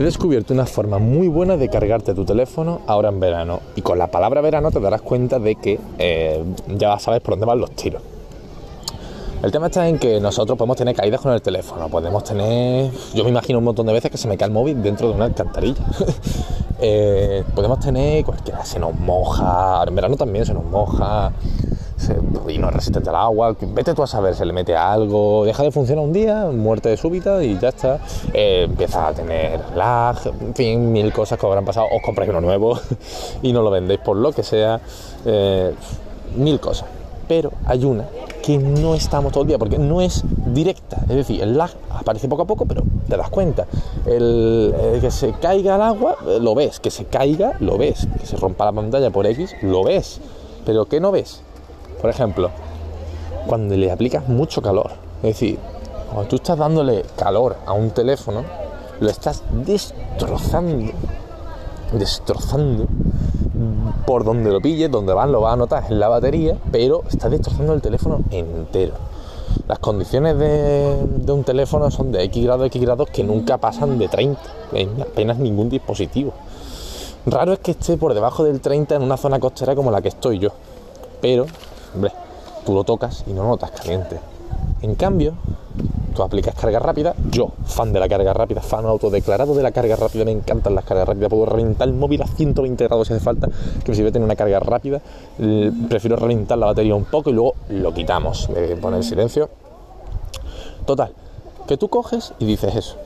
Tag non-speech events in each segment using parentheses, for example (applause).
He descubierto una forma muy buena de cargarte tu teléfono ahora en verano. Y con la palabra verano te darás cuenta de que eh, ya sabes por dónde van los tiros. El tema está en que nosotros podemos tener caídas con el teléfono, podemos tener, yo me imagino un montón de veces que se me cae el móvil dentro de una alcantarilla. (laughs) Eh, podemos tener cualquiera, se nos moja, en verano también se nos moja, y no es resistente al agua, vete tú a saber, se le mete algo, deja de funcionar un día, muerte súbita y ya está, eh, empieza a tener lag, en fin, mil cosas que habrán pasado, os compráis uno nuevo (laughs) y no lo vendéis por lo que sea, eh, mil cosas. Pero hay una que no estamos todo el día porque no es directa, es decir, el lag aparece poco a poco, pero te das cuenta. El, que se caiga el agua, lo ves, que se caiga, lo ves, que se rompa la pantalla por X, lo ves, pero ¿qué no ves? Por ejemplo, cuando le aplicas mucho calor, es decir, cuando tú estás dándole calor a un teléfono, lo estás destrozando, destrozando por donde lo pilles, donde van, lo vas a notar en la batería, pero estás destrozando el teléfono entero. Las condiciones de, un teléfono son de X grados, X grados que nunca pasan de 30 en apenas ningún dispositivo. Raro es que esté por debajo del 30 en una zona costera como la que estoy yo, pero hombre, tú lo tocas y no notas caliente. En cambio, tú aplicas carga rápida, yo, fan de la carga rápida, fan autodeclarado de la carga rápida, me encantan las cargas rápidas, puedo reventar el móvil a 120 grados si hace falta, que me sirve tener una carga rápida, prefiero reventar la batería un poco y luego lo quitamos, eh, poner silencio. Total, que tú coges y dices eso.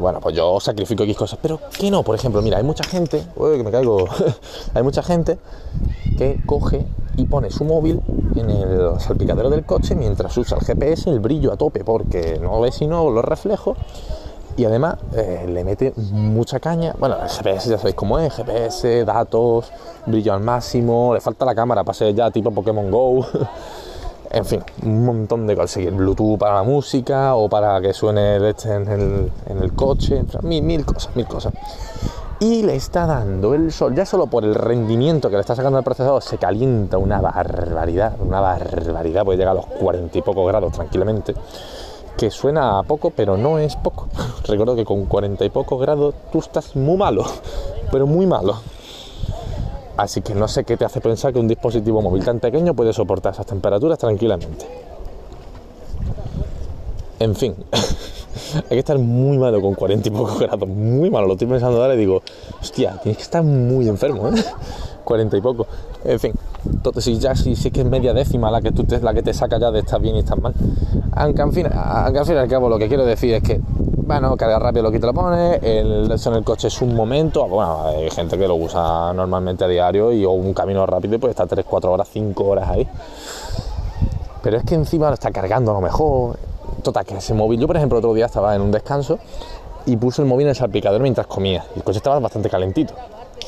bueno, pues yo sacrifico X cosas, pero que no, por ejemplo, mira, hay mucha gente, uy, que me caigo, (laughs) hay mucha gente que coge y pone su móvil en el salpicadero del coche mientras usa el GPS el brillo a tope porque no ve sino los reflejos y además eh, le mete mucha caña. Bueno, el GPS ya sabéis cómo es, GPS, datos, brillo al máximo, le falta la cámara para ser ya tipo Pokémon Go. (laughs) en fin, un montón de cosas. Bluetooth para la música o para que suene el este en el, en el coche, mil, mil cosas, mil cosas y le está dando el sol, ya solo por el rendimiento que le está sacando el procesador, se calienta una barbaridad, una barbaridad, puede llegar a los cuarenta y pocos grados tranquilamente, que suena a poco, pero no es poco. (laughs) Recuerdo que con cuarenta y pocos grados tú estás muy malo, (laughs) pero muy malo. Así que no sé qué te hace pensar que un dispositivo móvil tan pequeño puede soportar esas temperaturas tranquilamente. En fin. (laughs) (laughs) hay que estar muy malo con 40 y pocos grados, muy malo. Lo estoy pensando ahora y digo, hostia, tienes que estar muy enfermo, ¿eh? (laughs) 40 y poco. En fin, entonces si ya si, si, es que es media décima la que tú te, la que te saca ya de estar bien y estar mal. Aunque al fin, aunque al fin y al cabo lo que quiero decir es que bueno, carga rápido lo que te lo pones, el, eso en el coche es un momento, bueno, hay gente que lo usa normalmente a diario y o un camino rápido puede estar 3, 4 horas, 5 horas ahí. Pero es que encima lo está cargando a lo mejor, Total, que ese móvil, yo por ejemplo otro día estaba en un descanso y puse el móvil en el salpicadero mientras comía. Y el coche estaba bastante calentito.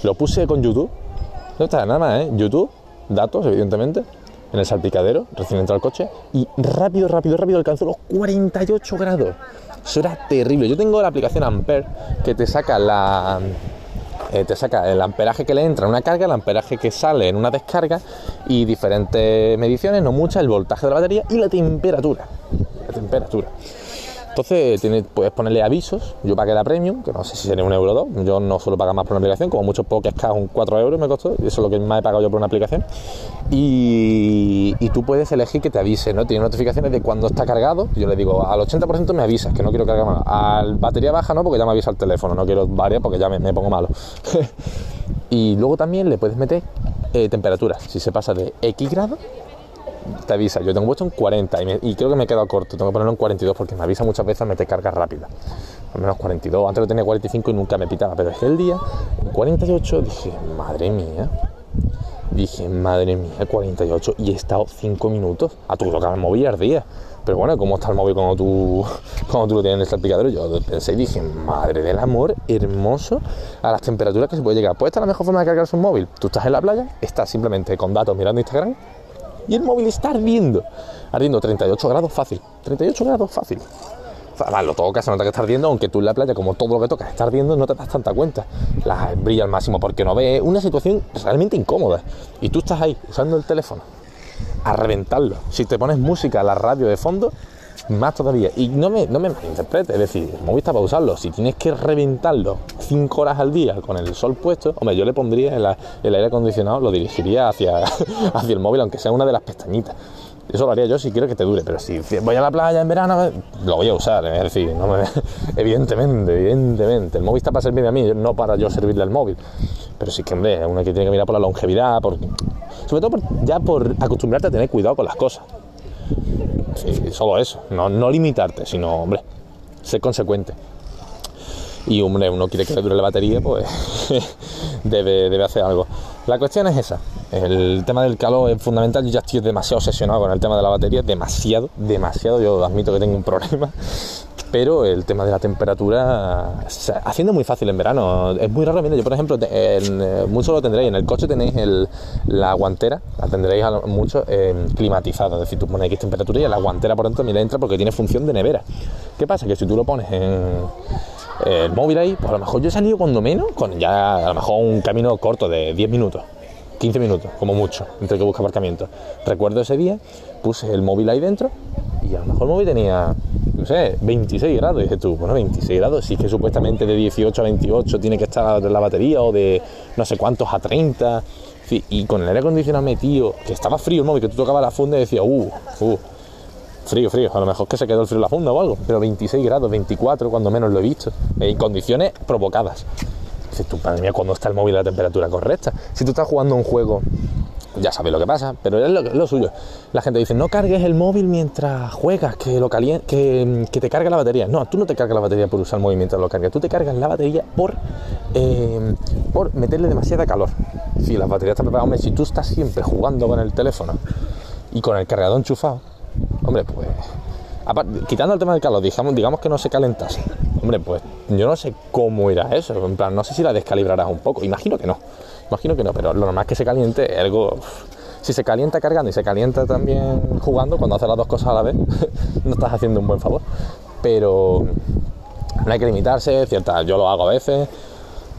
Lo puse con YouTube, no está nada más, ¿eh? YouTube, datos, evidentemente, en el salpicadero, recién entrado al coche, y rápido, rápido, rápido alcanzó los 48 grados. Eso era terrible. Yo tengo la aplicación Ampere que te saca la. Eh, te saca el amperaje que le entra en una carga, el amperaje que sale en una descarga y diferentes mediciones, no muchas, el voltaje de la batería y la temperatura temperatura. Entonces puedes ponerle avisos, yo pagué la premium, que no sé si sería un euro o dos, yo no suelo pagar más por una aplicación, como mucho puedo cascar un 4 euros me costó, y eso es lo que más he pagado yo por una aplicación. Y, tú puedes elegir que te avise, ¿no? Tiene notificaciones de cuando está cargado, yo le digo, al 80% me avisas, que no quiero cargar más, a batería baja no, porque ya me avisa el teléfono, no quiero varias porque ya me, pongo malo. (laughs) y luego también le puedes meter eh, temperatura, si se pasa de X grados te avisa. Yo tengo puesto en 40 y, creo que me he quedado corto. Tengo que ponerlo en 42 porque me avisa muchas veces a meter carga rápida. Al menos 42. Antes lo tenía 45 y nunca me pitaba. Pero es que el día, en 48, dije, madre mía. Dije, madre mía, 48. Y he estado 5 minutos. A tu tocar el móvil ardía. Pero bueno, ¿cómo está el móvil cuando tú, (laughs) cuando tú lo tienes en el salpicadero? Yo pensé y dije, madre del amor, hermoso a las temperaturas que se puede llegar. Pues esta es la mejor forma de cargar un móvil. Tú estás en la playa, estás simplemente con datos mirando Instagram y el móvil está ardiendo. Ardiendo 38 grados fácil. 38 grados fácil. Lo toca, se nota que está ardiendo, aunque tú en la playa, como todo lo que tocas está ardiendo, no te das tanta cuenta. La brilla al máximo porque no ves. Una situación realmente incómoda. Y tú estás ahí usando el teléfono a reventarlo. Si te pones música a la radio de fondo, más todavía. Y no me, no me malinterpretes, es decir, el está para usarlo. Si tienes que reventarlo 5 horas al día con el sol puesto, hombre, yo le pondría el, el aire acondicionado, lo dirigiría hacia, (laughs) hacia el móvil, aunque sea una de las pestañitas. Eso lo haría yo si quiero que te dure, pero si voy a la playa en verano, lo voy a usar. Es decir, (laughs) evidentemente, evidentemente. El móvil está para servirme a mí, no para yo servirle al móvil. Pero sí que, hombre, uno que tiene que mirar por la longevidad, por, sobre todo ya por acostumbrarte a tener cuidado con las cosas. Sí, solo eso, no, no limitarte, sino, hombre, ser consecuente. Y, hombre, uno quiere que le dure la batería, pues (laughs) debe, debe hacer algo. La cuestión es esa. El tema del calor es fundamental. Yo ya estoy demasiado obsesionado con el tema de la batería. Demasiado, demasiado. Yo admito que tengo un problema. Pero el tema de la temperatura, haciendo muy fácil en verano. Es muy raro. Mira, yo por ejemplo, en, eh, mucho lo tendréis. En el coche tenéis la guantera, la tendréis mucho eh, climatizada. Es decir, tú pones X temperatura y la guantera por dentro, mira, entra porque tiene función de nevera. ¿Qué pasa? Que si tú lo pones en el móvil ahí, pues a lo mejor yo he salido cuando menos, con ya a lo mejor un camino corto de 10 minutos, 15 minutos, como mucho, entre que busca aparcamiento. Recuerdo ese día, puse el móvil ahí dentro y a lo mejor el móvil tenía, no sé, 26 grados. Y dije tú, bueno, 26 grados, sí que supuestamente de 18 a 28 tiene que estar la batería o de no sé cuántos a 30. Y con el aire acondicionado metido, que estaba frío el móvil, que tú tocabas la funda y decías, uh, uh, frío, frío. A lo mejor que se quedó el frío en la funda o algo, pero 26 grados, 24, cuando menos lo he visto, en condiciones provocadas. Dices tú, madre mía, cuando está el móvil a la temperatura correcta. Si tú estás jugando un juego, ya sabes lo que pasa, pero es lo, suyo. La gente dice, no cargues el móvil mientras juegas, que, lo que, que, te carga la batería. No, tú no te cargas la batería por usar el móvil mientras lo cargas, tú te cargas la batería por, eh, por meterle demasiada calor. Si la batería está preparada, si tú estás siempre jugando con el teléfono y con el cargador enchufado, Pues. quitando el tema del calor, digamos, digamos que no se calentase. Hombre, pues yo no sé cómo irá eso. En plan, no sé si la descalibrarás un poco. Imagino que no. Imagino que no, pero lo normal es que se caliente algo. Si se calienta cargando y se calienta también jugando, cuando haces las dos cosas a la vez, (laughs) no estás haciendo un buen favor. Pero no hay que limitarse, cierta, yo lo hago a veces.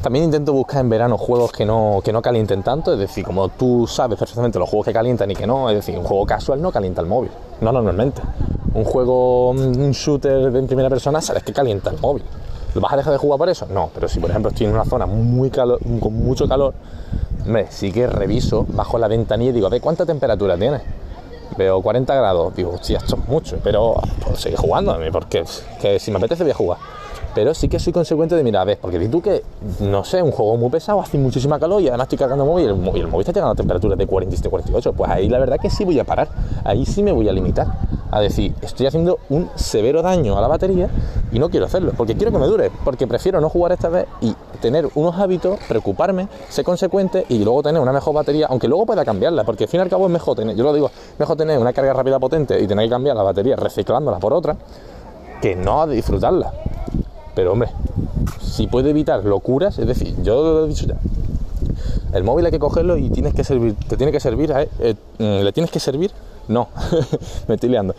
También intento buscar en verano juegos que no, que no calienten tanto, es decir, como tú sabes perfectamente los juegos que calientan y que no, es decir, un juego casual no calienta el móvil, no normalmente. Un juego, un shooter en primera persona, sabes que calienta el móvil. ¿Lo vas a dejar de jugar por eso? No, pero si por ejemplo estoy en una zona muy calor, con mucho calor, hombre, sí que reviso, bajo la ventanilla y digo, ve cuánta temperatura tiene. Veo 40 grados, digo, hostia, esto es mucho, pero pues, seguir jugando, porque que si me apetece voy a jugar pero sí que soy consecuente de, mira, ves, porque si tú que, no sé, un juego muy pesado, hace muchísima calor y además estoy cargando el móvil y el, móvil, el móvil está llegando a temperaturas de 47, 48, pues ahí la verdad que sí voy a parar, ahí sí me voy a limitar a decir, estoy haciendo un severo daño a la batería y no quiero hacerlo, porque quiero que me dure, porque prefiero no jugar esta vez y tener unos hábitos, preocuparme, ser consecuente y luego tener una mejor batería, aunque luego pueda cambiarla, porque al fin y al cabo es mejor tener, yo lo digo, mejor tener una carga rápida potente y tener que cambiar la batería reciclándola por otra, que no disfrutarla. Pero hombre, si puede evitar locuras, es decir, yo lo he dicho ya, el móvil hay que cogerlo y tienes que servir, te tiene que servir, a, eh, mm, le tienes que servir, no, (laughs) me estoy liando,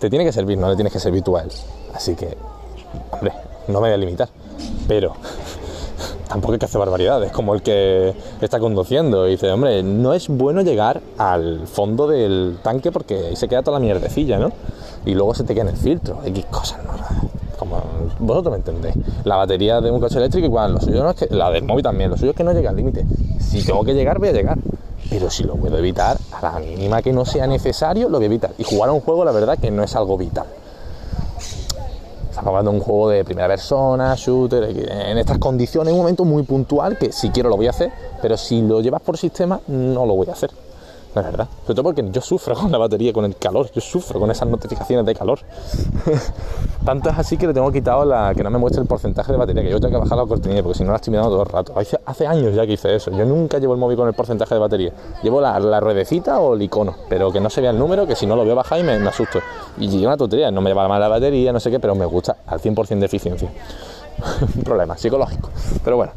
te tiene que servir, no le tienes que servir tú a él. Así que, hombre, no me voy a limitar, pero (laughs) tampoco hay que hacer barbaridades, como el que está conduciendo y dice, hombre, no es bueno llegar al fondo del tanque porque ahí se queda toda la mierdecilla, ¿no? Y luego se te queda en el filtro, X cosas, ¿no? Vosotros me entendéis. La batería de un coche eléctrico igual, lo suyo no es que, la del móvil también, lo suyo es que no llega al límite. Si tengo que llegar, voy a llegar. Pero si lo puedo evitar, a la mínima que no sea necesario, lo voy a evitar. Y jugar a un juego, la verdad, que no es algo vital. Estamos hablando de un juego de primera persona, shooter, en estas condiciones, un momento muy puntual que si quiero lo voy a hacer, pero si lo llevas por sistema, no lo voy a hacer. La verdad. Sobre todo porque yo sufro con la batería, con el calor. Yo sufro con esas notificaciones de calor. (laughs) Tanto es así que le tengo quitado la que no me muestre el porcentaje de batería, que yo tengo que bajar la cortinilla porque si no la estoy mirando todo el rato. Hace, años ya que hice eso. Yo nunca llevo el móvil con el porcentaje de batería. Llevo la, ruedecita o el icono, pero que no se vea el número, que si no lo veo bajar y me, asusto. Y llega una tontería, no me lleva mal la batería, no sé qué, pero me gusta al 100% de eficiencia. (laughs) Un problema psicológico. Pero bueno,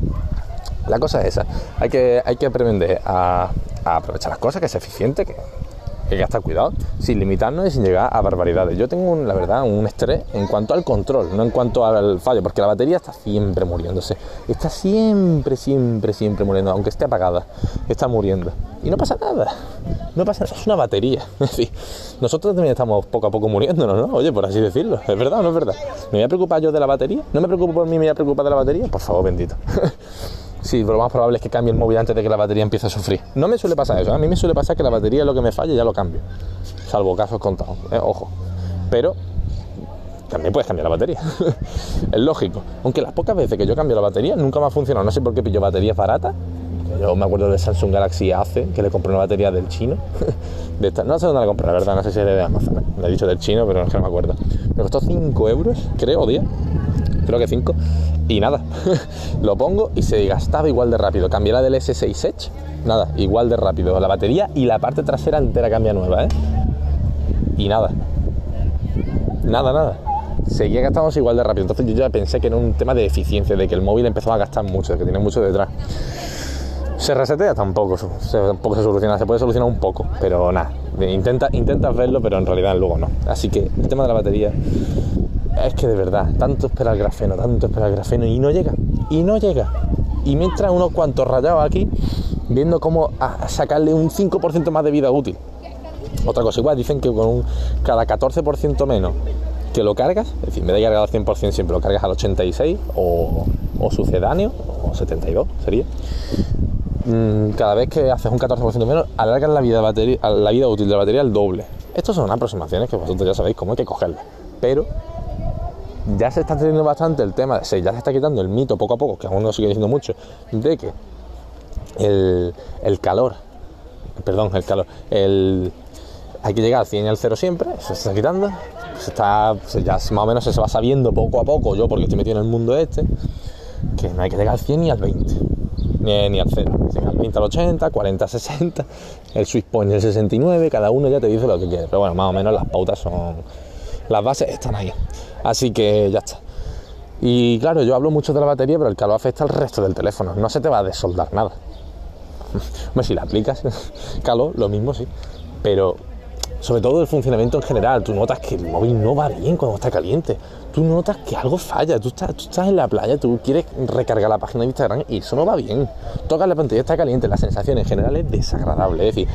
la cosa es esa. Hay que, hay que aprender a, aprovechar las cosas, que es eficiente, que hay que estar cuidado, sin limitarnos y sin llegar a barbaridades. Yo tengo, la verdad, un estrés en cuanto al control, no en cuanto al fallo, porque la batería está siempre muriéndose. Está siempre, siempre, siempre muriendo, aunque esté apagada, está muriendo. Y no pasa nada, no pasa nada, es una batería. (laughs) Es decir, nosotros también estamos poco a poco muriéndonos, ¿no? Oye, por así decirlo, ¿es verdad o no es verdad? ¿Me voy a preocupar yo de la batería? ¿No me preocupo por mí, me voy a preocupar de la batería? Por favor, bendito. (laughs) sí, lo más probable es que cambie el móvil antes de que la batería empiece a sufrir. No me suele pasar eso, ¿eh? a mí me suele pasar que la batería lo que me falla y ya lo cambio. Salvo casos contados, ¿eh? ojo. Pero también puedes cambiar la batería. (laughs) es lógico. Aunque las pocas veces que yo cambio la batería nunca me ha funcionado. No sé por qué pillo baterías baratas. Yo me acuerdo de Samsung Galaxy AC, que le compré una batería del chino. (laughs) No sé dónde la compré, la verdad, no sé si era de Amazon. Le he dicho del chino, pero no, es que no me acuerdo. Me costó 5 euros, creo, 10 creo que 5, y nada, (laughs) lo pongo y se gastaba igual de rápido. Cambié la del S6 Edge, nada, igual de rápido. La batería y la parte trasera entera cambia nueva, ¿eh? Y nada, nada, nada. Seguía gastándose igual de rápido. Entonces yo ya pensé que era un tema de eficiencia, de que el móvil empezaba a gastar mucho, que tiene mucho detrás. ¿Se resetea? Tampoco, tampoco se soluciona, se puede solucionar un poco, pero nada, intenta, intentas verlo, pero en realidad luego no. Así que el tema de la batería es que de verdad, tanto espera el grafeno, tanto espera el grafeno y no llega, y no llega. Y mientras unos cuantos rayados aquí, viendo cómo sacarle un 5% más de vida útil. Otra cosa igual, dicen que con un, cada 14% menos que lo cargas, es decir, en vez de cargar al 100% siempre lo cargas al 86 o, o sucedáneo, o 72 sería, mm, cada vez que haces un 14% menos, alargas la vida, batería, la vida útil de la batería al doble. Estas son aproximaciones que vosotros ya sabéis cómo hay que cogerlas. Pero ya se está teniendo bastante el tema, ya se está quitando el mito poco a poco, que aún no sigue diciendo mucho, de que el, calor, perdón, el calor, el, hay que llegar al 100 y al 0 siempre, se está quitando, se está, ya más o menos se va sabiendo poco a poco, yo porque estoy metido en el mundo este, que no hay que llegar al 100 ni al 20, ni, al 0, al 20 al 80, 40 al 60, el Swiss Point el 69, cada uno ya te dice lo que quiere, pero bueno, más o menos las pautas son, las bases están ahí. Así que ya está. Y claro, yo hablo mucho de la batería, pero el calor afecta al resto del teléfono. No se te va a desoldar nada. (laughs) Hombre, si la aplicas (laughs) calor, lo mismo sí. Pero sobre todo el funcionamiento en general, tú notas que el móvil no va bien cuando está caliente. Tú notas que algo falla. Tú estás, tú estás en la playa, tú quieres recargar la página de Instagram y eso no va bien. Tocas la pantalla, está caliente. La sensación en general es desagradable. Es decir,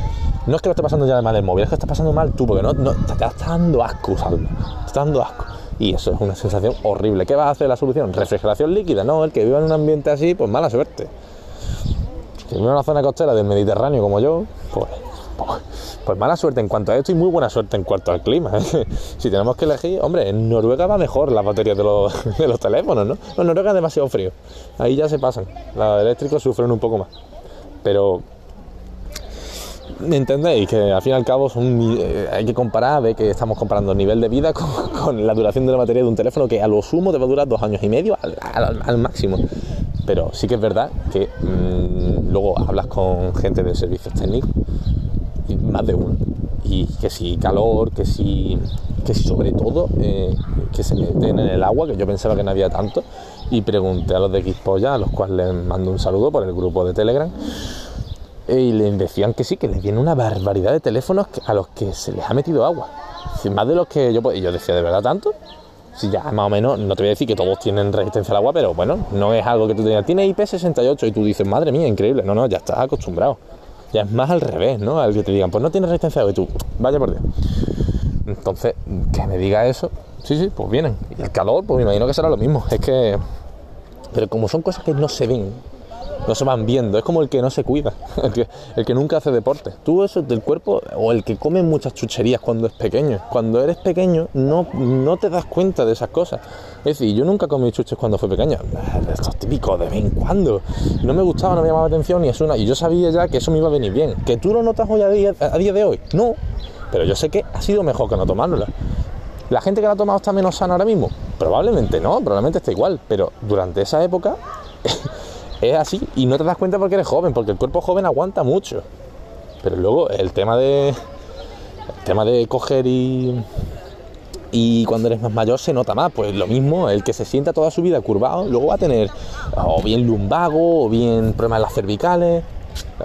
no es que lo esté pasando ya de mal el móvil, es que está pasando mal tú, porque no, no te, está dando asco usarlo. Te está dando asco. Y eso es una sensación horrible. ¿Qué va a hacer la solución? Refrigeración líquida. No, el que viva en un ambiente así, pues mala suerte. Si vive en una zona costera del Mediterráneo como yo, pues, pues, pues mala suerte en cuanto a esto y muy buena suerte en cuanto al clima. (laughs) si tenemos que elegir, hombre, en Noruega va mejor las baterías de los, (laughs) teléfonos, ¿no? En Noruega es demasiado frío. Ahí ya se pasan. Los eléctricos sufren un poco más. Pero ¿Me entendéis? Que al fin y al cabo eh, hay que comparar, ve que estamos comparando el nivel de vida (laughs) con, la duración de la batería de un teléfono que a lo sumo te durar dos años y medio al, máximo. Pero sí que es verdad que mm, luego hablas con gente de servicios técnicos, más de uno. Y que si calor, que si, que si sobre todo eh, que se meten en el agua, que yo pensaba que no había tanto, y pregunté a los de Xpolla, a los cuales les mando un saludo por el grupo de Telegram y le decían que sí, que les viene una barbaridad de teléfonos a los que se les ha metido agua. Más de los que yo... Y yo decía, ¿de verdad tanto? Si ya más o menos, no te voy a decir que todos tienen resistencia al agua, pero bueno, no es algo que tú tengas. Tiene IP68 y tú dices, madre mía, increíble. No, no, ya estás acostumbrado. Ya es más al revés, ¿no? Al que te digan, pues no tiene resistencia y tú, vaya por Dios. Entonces, que me diga eso, sí, sí, pues vienen. Y el calor, pues me imagino que será lo mismo. Es que. Pero como son cosas que no se ven, no se van viendo. Es como el que no se cuida, (laughs) el que, nunca hace deporte. Tú eso del cuerpo, o el que come muchas chucherías cuando es pequeño. Cuando eres pequeño no, no te das cuenta de esas cosas. Es decir, yo nunca comí chuches cuando fui pequeño. Esto es típico, de vez en cuando. No me gustaba, no me llamaba la atención y es una. Y yo sabía ya que eso me iba a venir bien. ¿Que tú lo notas hoy a día, a día de hoy? No. Pero yo sé que ha sido mejor que no tomárnosla. ¿La gente que la ha tomado está menos sana ahora mismo? Probablemente no, probablemente está igual. Pero durante esa época (laughs) es así y no te das cuenta porque eres joven, porque el cuerpo joven aguanta mucho. Pero luego el tema de el tema de coger y y cuando eres más mayor se nota más, pues lo mismo, el que se sienta toda su vida curvado, luego va a tener o bien lumbago o bien problemas en las cervicales,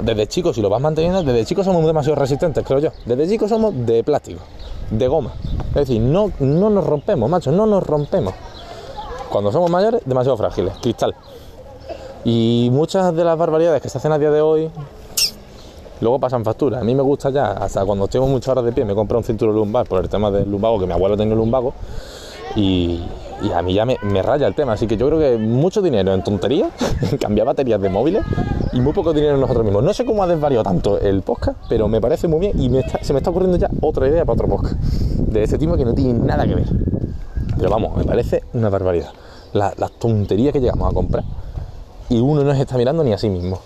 Desde chicos, si lo vas manteniendo, desde chicos somos demasiado resistentes, creo yo. Desde chicos somos de plástico, de goma. Es decir, no, no nos rompemos, macho, no nos rompemos. Cuando somos mayores, demasiado frágiles, cristal. Y muchas de las barbaridades que se hacen a día de hoy, luego pasan factura. A mí me gusta ya, hasta cuando tengo muchas horas de pie, me compro un cinturón lumbar por el tema del lumbago, que mi abuelo tenía lumbago, y, y a mí ya me, me, raya el tema. Así que yo creo que mucho dinero en tonterías, (laughs) en cambiar baterías de móviles y muy poco dinero en nosotros mismos. No sé cómo ha desvariado tanto el podcast, pero me parece muy bien y se me está ocurriendo ya otra idea para otro podcast de este tipo que no tiene nada que ver. Pero vamos, me parece una barbaridad. La, las tonterías que llegamos a comprar y uno no se está mirando ni a sí mismo.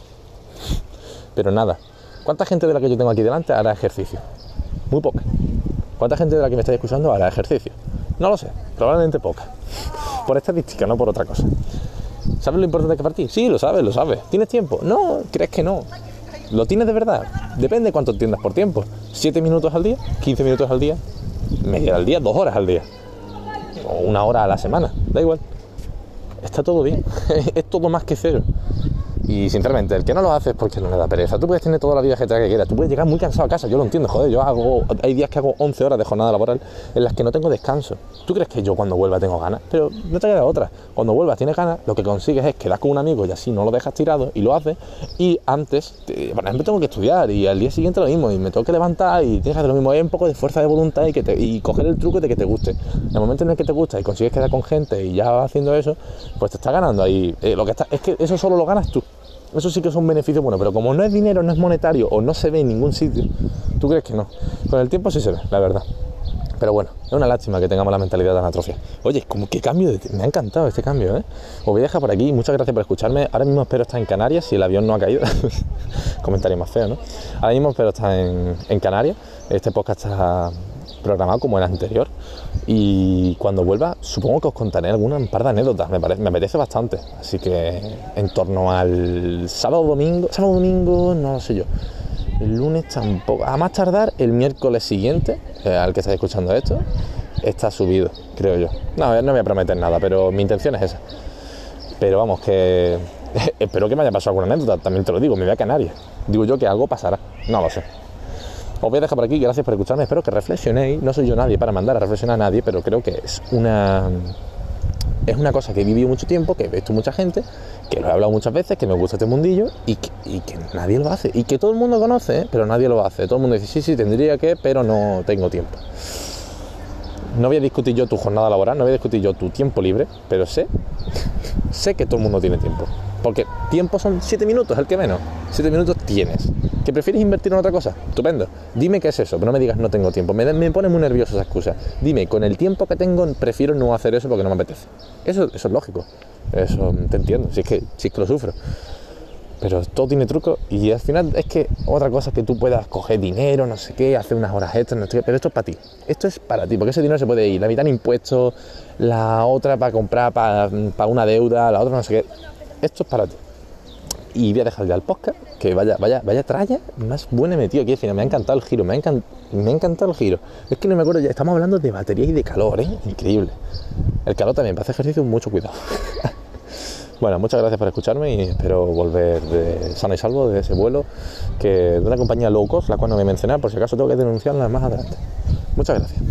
Pero nada. ¿Cuánta gente de la que yo tengo aquí delante hará ejercicio? Muy poca. ¿Cuánta gente de la que me está escuchando hará ejercicio? No lo sé, probablemente poca. Por estadística, no por otra cosa. ¿Sabes lo importante que para ti? Sí, lo sabes, lo sabes. ¿Tienes tiempo? No, crees que no. ¿Lo tienes de verdad? Depende cuánto entiendas por tiempo. ¿7 minutos al día? ¿15 minutos al día? ¿Media al día? ¿Dos horas al día? ¿O una hora a la semana? Da igual. Está todo bien. (laughs) es todo más que cero. Y sinceramente, el que no lo hace es porque no le da pereza. Tú puedes tener toda la vida que quieras, tú puedes llegar muy cansado a casa, yo lo entiendo, joder, yo hago, hay días que hago 11 horas de jornada laboral en las que no tengo descanso. ¿Tú crees que yo cuando vuelva tengo ganas? Pero no te queda otra. Cuando vuelvas tienes ganas, lo que consigues es quedar con un amigo y así no lo dejas tirado y lo haces. Y antes, te, por ejemplo, tengo que estudiar y al día siguiente lo mismo y me tengo que levantar y tienes que hacer lo mismo. Hay un poco de fuerza de voluntad y, que te, y coger el truco de que te guste. En el momento en el que te gusta y consigues quedar con gente y ya vas haciendo eso, pues te está ganando ahí. Eh, lo que está, es que eso solo lo ganas tú. Eso sí que es un beneficio bueno, pero como no es dinero, no es monetario o no se ve en ningún sitio, ¿tú crees que no? Con el tiempo sí se ve, la verdad. Pero bueno, es una lástima que tengamos la mentalidad tan atrofia. Oye, como qué cambio, de... me ha encantado este cambio, ¿eh? Os voy a dejar por aquí, muchas gracias por escucharme. Ahora mismo espero estar en Canarias, si el avión no ha caído. (laughs) Comentario más feo, ¿no? Ahora mismo espero estar en, en Canarias. Este podcast está programado como el anterior. Y cuando vuelva, supongo que os contaré alguna un par de anécdotas, me, parece, me apetece bastante. Así que en torno al sábado, domingo, sábado, domingo, no lo sé yo. El lunes tampoco. A más tardar, el miércoles siguiente, eh, al que estáis escuchando esto, está subido, creo yo. No, no voy a prometer nada, pero mi intención es esa. Pero vamos, que (laughs) espero que me haya pasado alguna anécdota, también te lo digo, me voy a Canarias. Digo yo que algo pasará, no lo sé. Os voy a dejar por aquí, gracias por escucharme, espero que reflexionéis. No soy yo nadie para mandar a reflexionar a nadie, pero creo que es una es una cosa que he vivido mucho tiempo, que he visto mucha gente, que lo he hablado muchas veces, que me gusta este mundillo y que, nadie lo hace. Y que todo el mundo conoce, ¿eh? pero nadie lo hace. Todo el mundo dice, sí, sí, tendría que, pero no tengo tiempo. No voy a discutir yo tu jornada laboral, no voy a discutir yo tu tiempo libre, pero sé, (laughs) sé que todo el mundo tiene tiempo. Porque tiempo son 7 minutos, el que menos. 7 minutos tienes. ¿Que prefieres invertir en otra cosa? Estupendo. Dime qué es eso, pero no me digas no tengo tiempo. Me, me pone muy nervioso esa excusa. Dime, con el tiempo que tengo prefiero no hacer eso porque no me apetece. Eso, eso es lógico. Eso te entiendo. Si es, que, si es que lo sufro. Pero todo tiene truco y al final es que otra cosa es que tú puedas coger dinero, no sé qué, hacer unas horas extras, no sé qué, pero esto es para ti. Esto es para ti, porque ese dinero se puede ir. La mitad en impuestos, la otra para comprar para, para una deuda, la otra no sé qué. Esto es para ti y voy a dejar ya el podcast, que vaya, vaya, vaya tralla más buena metido aquí. Me ha encantado el giro, me ha, me ha encantado el giro. Es que no me acuerdo ya, estamos hablando de batería y de calor, ¿eh? Increíble. El calor también, para hacer ejercicio, mucho cuidado. (laughs) bueno, muchas gracias por escucharme y espero volver de sano y salvo de ese vuelo que de una compañía low cost, la cual no voy a mencionar, por si acaso tengo que denunciarla más adelante. Muchas gracias.